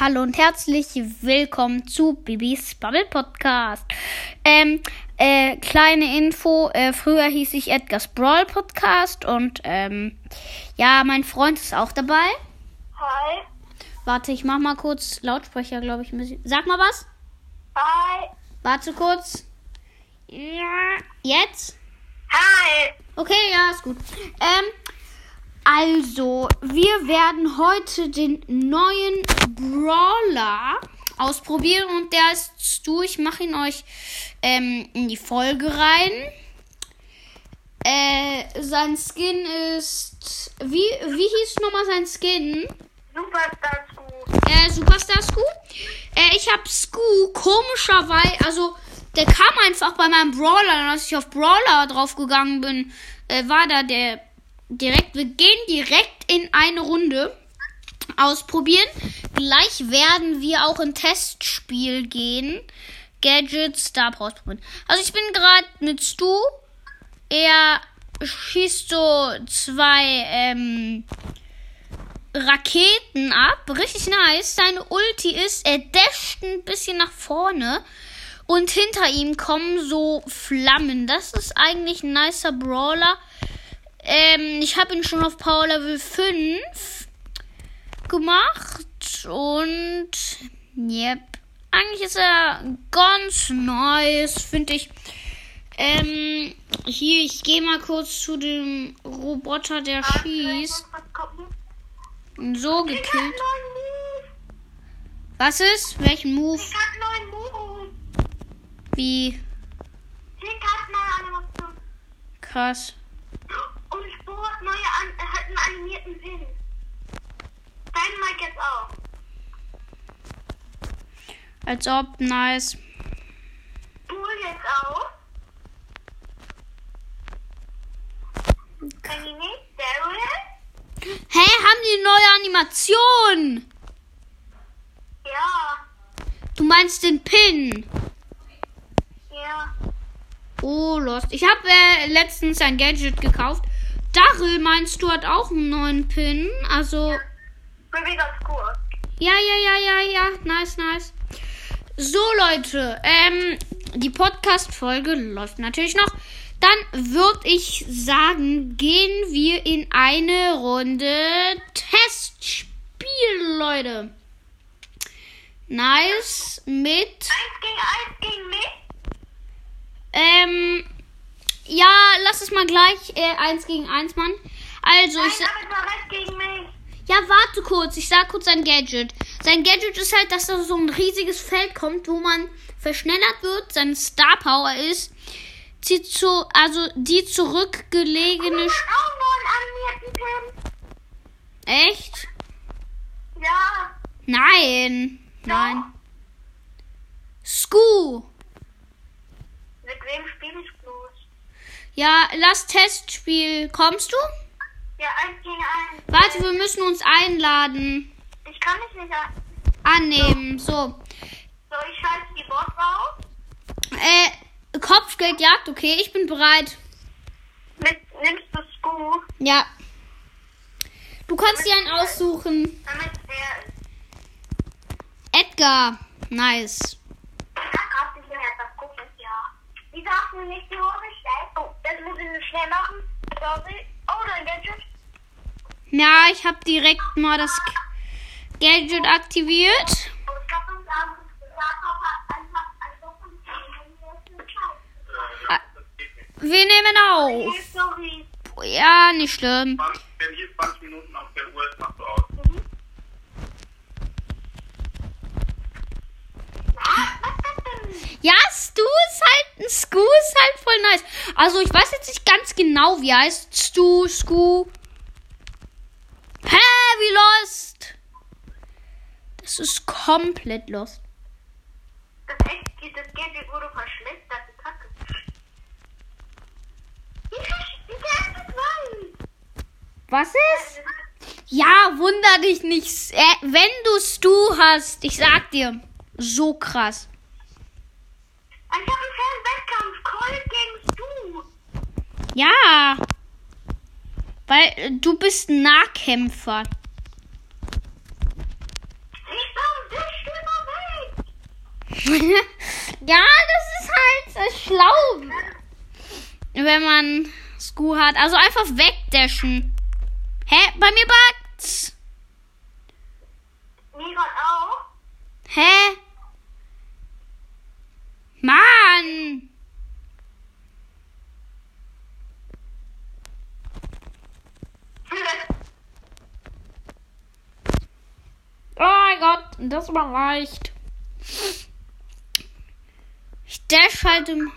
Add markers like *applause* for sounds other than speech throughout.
hallo und herzlich willkommen zu Bibis Bubble Podcast. Ähm, äh, kleine Info, äh, früher hieß ich Edgar's Brawl Podcast und ähm, ja, mein Freund ist auch dabei. Hi. Warte, ich mach mal kurz Lautsprecher, glaube ich. Sag mal was. Hi. Warte kurz. Ja, jetzt? Hi. Okay, ja, ist gut. Ähm, also, wir werden heute den neuen Brawler ausprobieren und der ist Stu. Ich mache ihn euch ähm, in die Folge rein. Äh, sein Skin ist. Wie, wie hieß nochmal sein Skin? Superstar Scoop. Äh, Superstar Scu. Äh, ich hab Scu komischerweise, also der kam einfach bei meinem Brawler, und als ich auf Brawler draufgegangen bin, äh, war da der direkt, wir gehen direkt in eine Runde ausprobieren. Gleich werden wir auch in Testspiel gehen. Gadgets, Star Power ausprobieren. Also ich bin gerade mit Stu. Er schießt so zwei ähm, Raketen ab. Richtig nice. Seine Ulti ist, er dasht ein bisschen nach vorne. Und hinter ihm kommen so Flammen. Das ist eigentlich ein nicer Brawler. Ähm, ich habe ihn schon auf Power Level 5 gemacht. Und, yep. Eigentlich ist er ganz nice, finde ich. Ähm, hier, ich gehe mal kurz zu dem Roboter, der schießt. So gekillt. Was ist? Welchen Move? Wie? Krass. Und Sport neue an er hat einen animierten Pin. Dein Mike jetzt auch. Als ob, nice. Bull jetzt auch. Anime, Daryl. Hä, haben die neue Animation? Ja. Du meinst den Pin? Ja. Oh, lost. Ich habe äh, letztens ein Gadget gekauft. Daryl meinst du hat auch einen neuen Pin? Also, cool. ja, ja, ja, ja, ja. Nice, nice. So, Leute, ähm, die Podcast-Folge läuft natürlich noch. Dann würde ich sagen, gehen wir in eine Runde Testspiel, Leute. Nice mit Eins gegen eins gegen mich. Ähm, ja, lass es mal gleich äh, eins gegen eins machen. Also, Nein, ich, aber war recht gegen mich. ja, warte kurz. Ich sag kurz sein Gadget. Sein Gadget ist halt, dass da so ein riesiges Feld kommt, wo man verschnellert wird. Sein Star Power ist, zieht zu, also die zurückgelegene. Ich auch. Echt? Ja. Nein. Nein. Scu. Mit wem spiele ich? Ja, lass Testspiel. Kommst du? Ja, eins gegen eins. Warte, wir müssen uns einladen. Ich kann mich nicht an. Annehmen. So. So, ich schalte die Boss raus. Äh, Kopfgeldjagd, okay, ich bin bereit. Mit, nimmst du Scoop, Ja. Du kannst dir einen aussuchen. damit der ist. Edgar. Nice. Ich sag grad, ich will etwas gucken. Ja. Wieso hast du nicht die Hose gestellt? Oh, das muss ich nicht machen. Sorry. Oh, dein Gadget. Ja, ich habe direkt mal das Gadget aktiviert. Ah, Wir nehmen auf. Ja, nicht schlimm. 20, wenn hier 20 Minuten auf der Uhr ist, machst du aus. Ja, Stu ist halt, Stu ist halt voll nice. Also, ich weiß jetzt nicht ganz genau, wie heißt. Stu, Scu. Hä, wie lost? Das ist komplett lost. Das echt, das Gadget wurde verschlechtert, Kacke. Du Was ist? Ja, wunder dich nicht. Äh, wenn du Stu hast, ich sag dir, so krass. Einfach ein fairen Wettkampf. Colt gegen Stu. Ja. Weil äh, du bist ein Nahkämpfer. Ich bin *laughs* ja, das ist halt äh, schlau, wenn man Sku hat. Also einfach wegdashen. Hä? Bei mir backt's. Mir auch. Hä? Mann! Oh mein Gott, das war leicht. Ich dash halt im.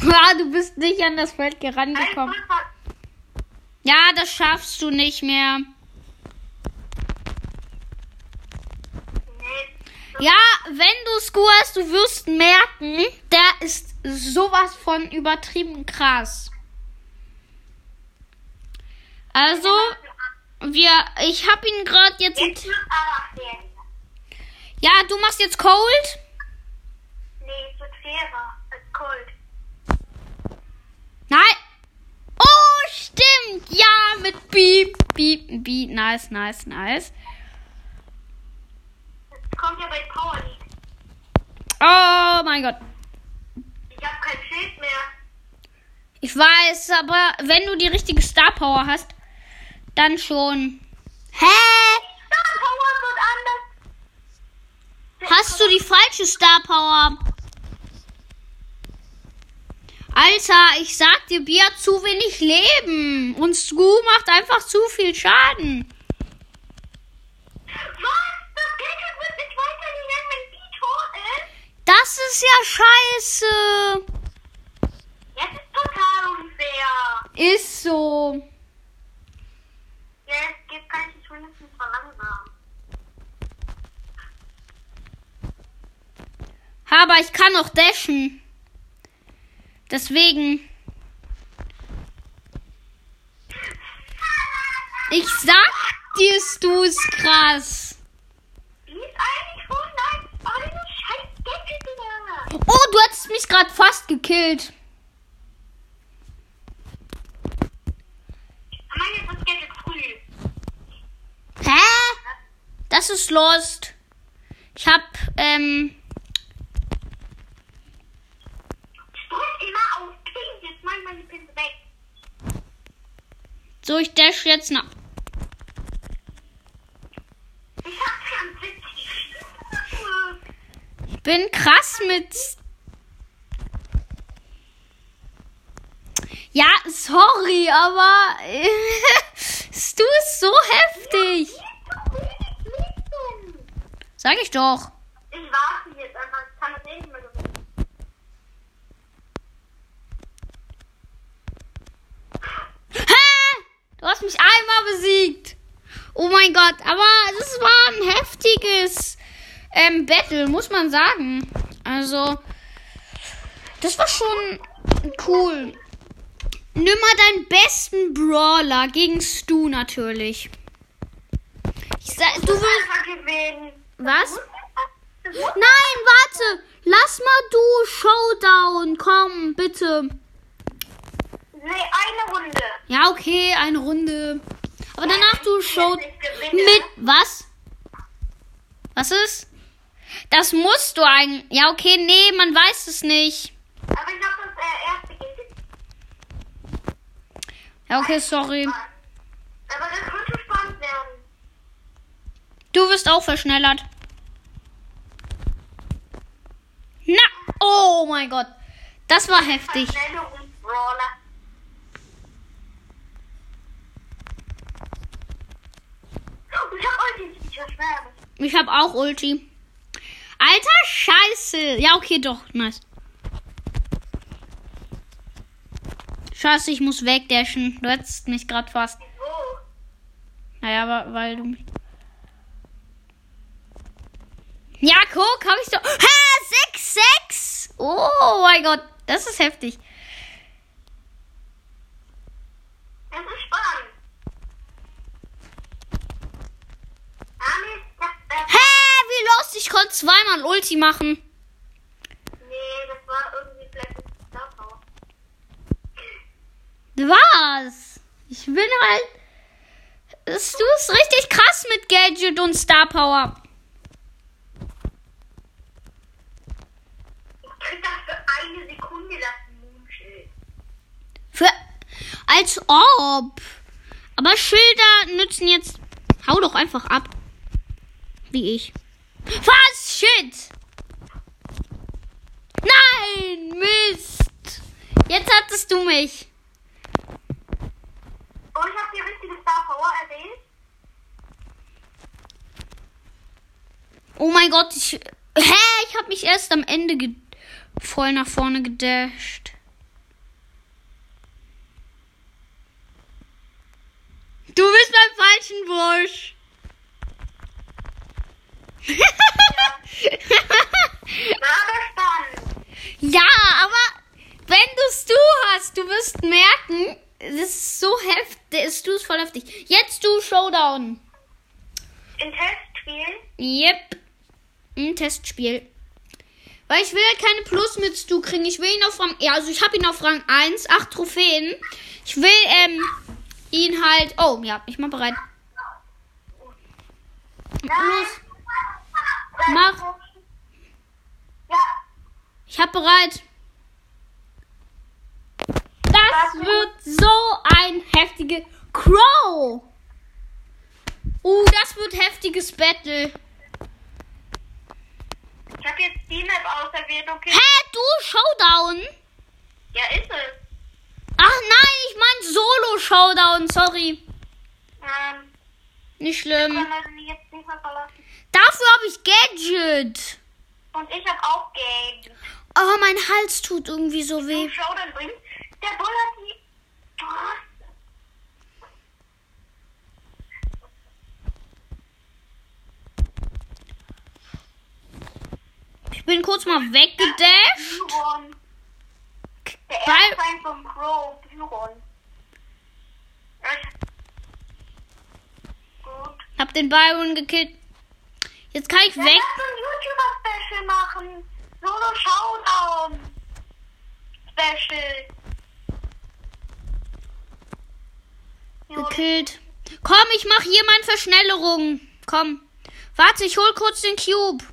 Ah, du bist nicht an das Feld gerangekommen. Ja, das schaffst du nicht mehr. Ja, wenn du hast, du wirst merken, der ist sowas von übertrieben krass. Also, wir, ich hab ihn gerade jetzt. Jetzt. Ja, du machst jetzt Cold. Nee, es wird fairer als Cold. Nein. Oh, stimmt. Ja, mit Beep, Beep, Beep. Nice, nice, nice. Das kommt ja bei Power League. Oh mein Gott. Ich habe kein Schild mehr. Ich weiß, aber wenn du die richtige Star Power hast, dann schon. Hä? Star Power wird anders. Hast du die falsche Star Power? Alter, ich sag dir, Bier hat zu wenig Leben. Und Sku macht einfach zu viel Schaden. Was? Das Gadget wird nicht weitergegangen, wenn die tot ist? Das ist ja scheiße. Jetzt ist total unfair. Ist so. Jetzt geht kann ich wenigstens verlangsamen. Aber ich kann auch dashen. Deswegen. Ich sag dir, du ist krass. Oh, du hättest mich gerade fast gekillt. Hä? Das ist lost. Ich hab, ähm, Drück immer auf Pink, jetzt mach ich meine Pinte weg. Dash jetzt nach. Ich hab 44 Schuhe. Ich bin krass mit. Ja, sorry, aber *laughs* du ist so heftig. Sag ich doch. Ich warte jetzt einfach, ich kann das eh nicht mehr gewinnen. Hä? Du hast mich einmal besiegt. Oh mein Gott, aber das war ein heftiges ähm, Battle, muss man sagen. Also, das war schon cool. Nimm mal deinen besten Brawler gegen Stu natürlich. Ich sag, du willst. Was? Nein, warte. Lass mal du Showdown. Komm, bitte. Nee, eine Runde. Ja, okay, eine Runde. Aber danach du gewinne, mit was? Was ist? Das musst du eigentlich. Ja, okay, nee, man weiß es nicht. Aber ich hab das äh, erste Gadget. Ja, okay, sorry. Aber das könnte spannend werden. Du wirst auch verschnellert. Na, oh mein Gott. Das war heftig. Verschnellerungsbrawler. Ich hab Ulti, ich verschwöre. Ich hab auch Ulti. Alter Scheiße. Ja, okay, doch. Nice. Scheiße, ich muss wegdashen. Du hättest mich gerade fast. Wieso? Naja, weil du mich. Ja, guck, hab ich so. Ha, 6, 6. Oh mein Gott, das ist heftig. Das ist spannend. zweimal Ulti machen? Nee, das war irgendwie vielleicht ein Was? Ich bin halt. Du bist richtig krass mit Gadget und Star Power. Ich krieg das für eine Sekunde das Moonschild. Für. Als ob. Aber Schilder nützen jetzt. Hau doch einfach ab. Wie ich. Was? Shit! Nein! Mist! Jetzt hattest du mich. Oh, ich habe die richtige Star Power erwähnt. Oh mein Gott, ich. Hä? Ich habe mich erst am Ende ge voll nach vorne gedasht. Du bist beim falschen Busch. War aber spannend. ja, aber wenn du's du wirst merken, das ist so heftig. Das du ist voll heftig. Jetzt du Showdown. In Testspielen. Yep. Ein Testspiel. Weil ich will halt keine Plus mit Stu kriegen. Ich will ihn auf Rang. Ja, also ich habe ihn auf Rang 1, 8 Trophäen. Ich will ähm, ihn halt. Oh, ja, ich mach bereit. Los, Mach. Ja, ich hab bereit. Das wird so ein heftige Crow. Uh, das wird heftiges Battle. ich habe jetzt die Map auserwählt, okay? Hä, du Showdown? Ja, ist es. Ach nein, ich mein Solo Showdown, sorry. Ähm, Nicht ich schlimm. nicht. Dafür habe ich Gadget. Und ich habe auch Game. Oh, mein Hals tut irgendwie so weh. Showdown bringt. Der Bull hat die. Oh. Ich bin kurz mal weggedasht. Der Weil- erste Feind vom Crow, Byron. Hab den Byron gekillt. Jetzt kann ich Ja, weg. lass ein YouTuber-Special machen. Solo Showdown. Special. Gekillt. Komm, ich mach hier meine Verschnellerung. Komm. Warte, ich hol kurz den Cube.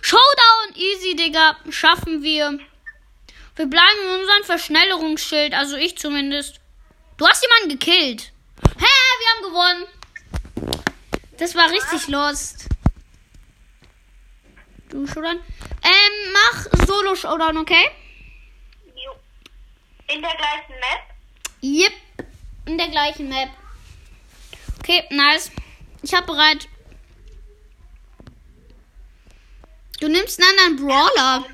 Showdown, easy, Digga. Schaffen wir. Wir bleiben in unserem Verschnellerungsschild, also ich zumindest. Du hast jemanden gekillt. Hä, wir haben gewonnen. Das war richtig lost. Du Showdown. Ähm, mach Solo Showdown, okay? jo. In der gleichen Map. Yep. In der gleichen Map. Okay, nice. Ich hab bereit. Du nimmst einen anderen Brawler.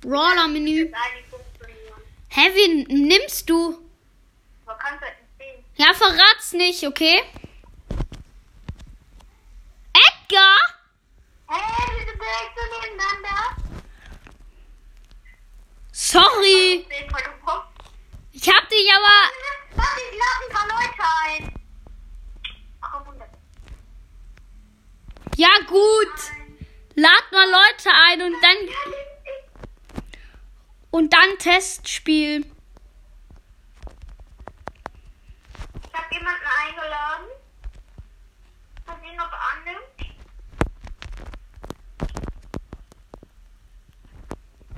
Brawler-Menü. Hä, wen nimmst du? Halt. Ja, verrat's nicht, okay? Edgar? Hä, wir sind direkt so nebeneinander. Sorry. Den voll gepoppt. Ich hab dich aber. Warte, ich lade ein paar Leute ein. Ach, Wunder. Ja, gut. Lad mal Leute ein und dann. Und dann Testspiel. Ich habe jemanden eingeladen. Mal sehen, ob er annimmt.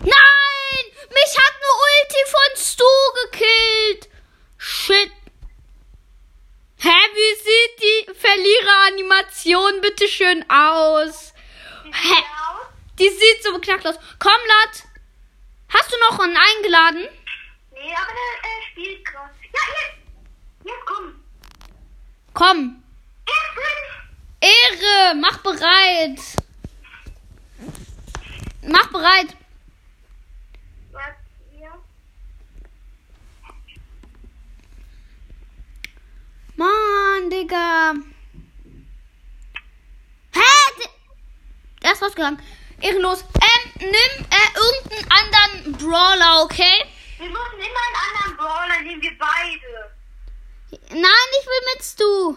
Nein! Mich hat eine Ulti von Stu gekillt. Shit. Hä, wie die Verliereranimation bitte schön aus? Hä? Die sieht so beknackt aus. Komm, Lat. Hast du noch einen eingeladen? Nee, aber der äh, spielt gerade. Ja, jetzt. Jetzt komm. Komm. Ehre, mach bereit. Mach bereit. Mann, Digga. Hä? D- Er ist rausgegangen. Ehrenlos. Ähm, nimm äh, irgendeinen anderen Brawler, okay? Wir müssen immer einen anderen Brawler nehmen, wir beide. Nein, ich will mit Stu.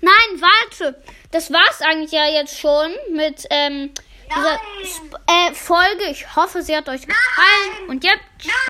Nein, warte. Das war's eigentlich ja jetzt schon mit ähm, dieser Nein. Sp äh, Folge. Ich hoffe, sie hat euch gefallen. Und jetzt